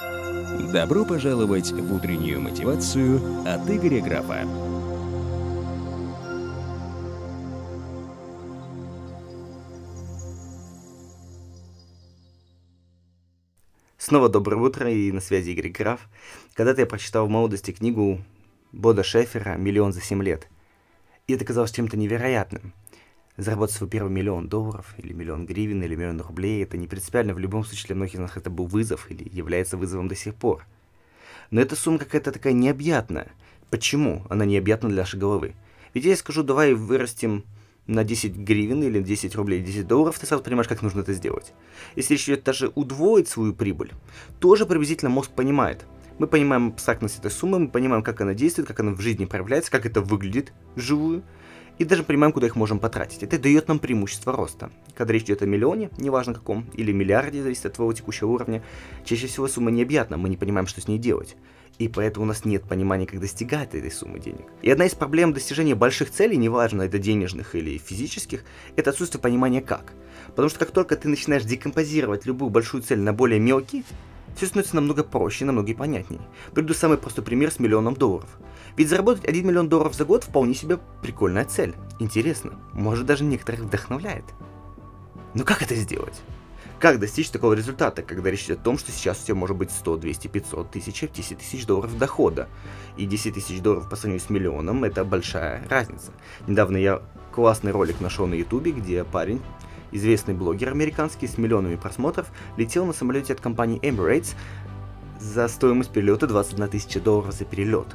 Добро пожаловать в утреннюю мотивацию от Игоря Графа. Снова доброе утро и на связи Игорь Граф. Когда-то я прочитал в молодости книгу Бода Шефера «Миллион за семь лет». И это казалось чем-то невероятным. Заработать свой первый миллион долларов, или миллион гривен, или миллион рублей, это не принципиально. В любом случае для многих из нас это был вызов, или является вызовом до сих пор. Но эта сумма какая-то такая необъятная. Почему она необъятна для нашей головы? Ведь я скажу, давай вырастим на 10 гривен или 10 рублей, 10 долларов, ты сразу понимаешь, как нужно это сделать. Если идет даже удвоить свою прибыль, тоже приблизительно мозг понимает. Мы понимаем абстрактность этой суммы, мы понимаем, как она действует, как она в жизни проявляется, как это выглядит вживую, и даже понимаем, куда их можем потратить. Это дает нам преимущество роста. Когда речь идет о миллионе, неважно каком, или миллиарде, зависит от твоего текущего уровня, чаще всего сумма необъятна, мы не понимаем, что с ней делать и поэтому у нас нет понимания, как достигать этой суммы денег. И одна из проблем достижения больших целей, неважно это денежных или физических, это отсутствие понимания как. Потому что как только ты начинаешь декомпозировать любую большую цель на более мелкие, все становится намного проще и намного понятнее. Приду самый простой пример с миллионом долларов. Ведь заработать 1 миллион долларов за год вполне себе прикольная цель. Интересно, может даже некоторых вдохновляет. Но как это сделать? Как достичь такого результата, когда речь идет о том, что сейчас у тебя может быть 100, 200, 500 тысяч, 10 тысяч долларов дохода. И 10 тысяч долларов по сравнению с миллионом – это большая разница. Недавно я классный ролик нашел на ютубе, где парень, известный блогер американский с миллионами просмотров, летел на самолете от компании Emirates за стоимость перелета 21 тысяча долларов за перелет.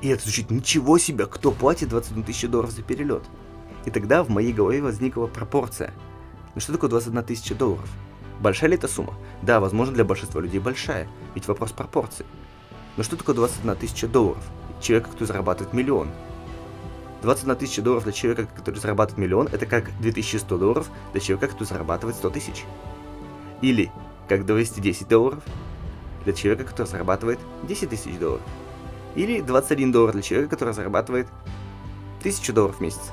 И это звучит ничего себе, кто платит 21 тысячу долларов за перелет? И тогда в моей голове возникла пропорция. Ну что такое 21 тысяча долларов? Большая ли эта сумма? Да, возможно, для большинства людей большая, ведь вопрос пропорций. Но что такое 21 тысяча долларов? Человек, кто зарабатывает миллион. 21 тысяча долларов для человека, который зарабатывает миллион, это как 2100 долларов для человека, кто зарабатывает 100 тысяч. Или как 210 долларов для человека, который зарабатывает 10 тысяч долларов. Или 21 доллар для человека, который зарабатывает 1000 долларов в месяц.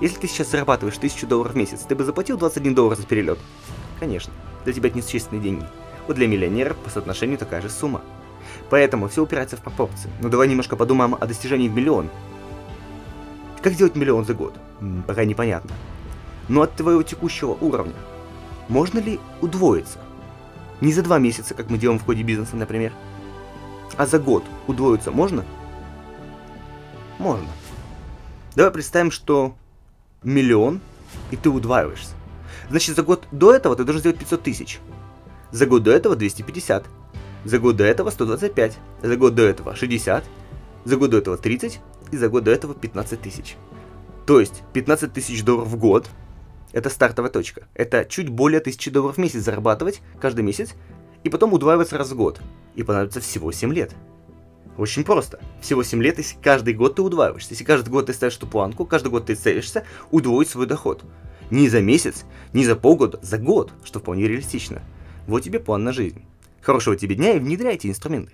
Если ты сейчас зарабатываешь 1000 долларов в месяц, ты бы заплатил 21 доллар за перелет? Конечно для тебя это несущественные деньги. Вот для миллионеров по соотношению такая же сумма. Поэтому все упирается в пропорции. Но давай немножко подумаем о достижении в миллион. Как сделать миллион за год? Пока непонятно. Но от твоего текущего уровня можно ли удвоиться? Не за два месяца, как мы делаем в ходе бизнеса, например, а за год удвоиться можно? Можно. Давай представим, что миллион, и ты удваиваешься. Значит, за год до этого ты должен сделать 500 тысяч. За год до этого 250. За год до этого 125. За год до этого 60. За год до этого 30. И за год до этого 15 тысяч. То есть 15 тысяч долларов в год – это стартовая точка. Это чуть более 1000 долларов в месяц зарабатывать каждый месяц и потом удваиваться раз в год. И понадобится всего 7 лет. Очень просто. Всего 7 лет, если каждый год ты удваиваешься. Если каждый год ты ставишь эту планку, каждый год ты целишься удвоить свой доход. Не за месяц, не за полгода, за год, что вполне реалистично. Вот тебе план на жизнь. Хорошего тебе дня и внедряйте инструменты.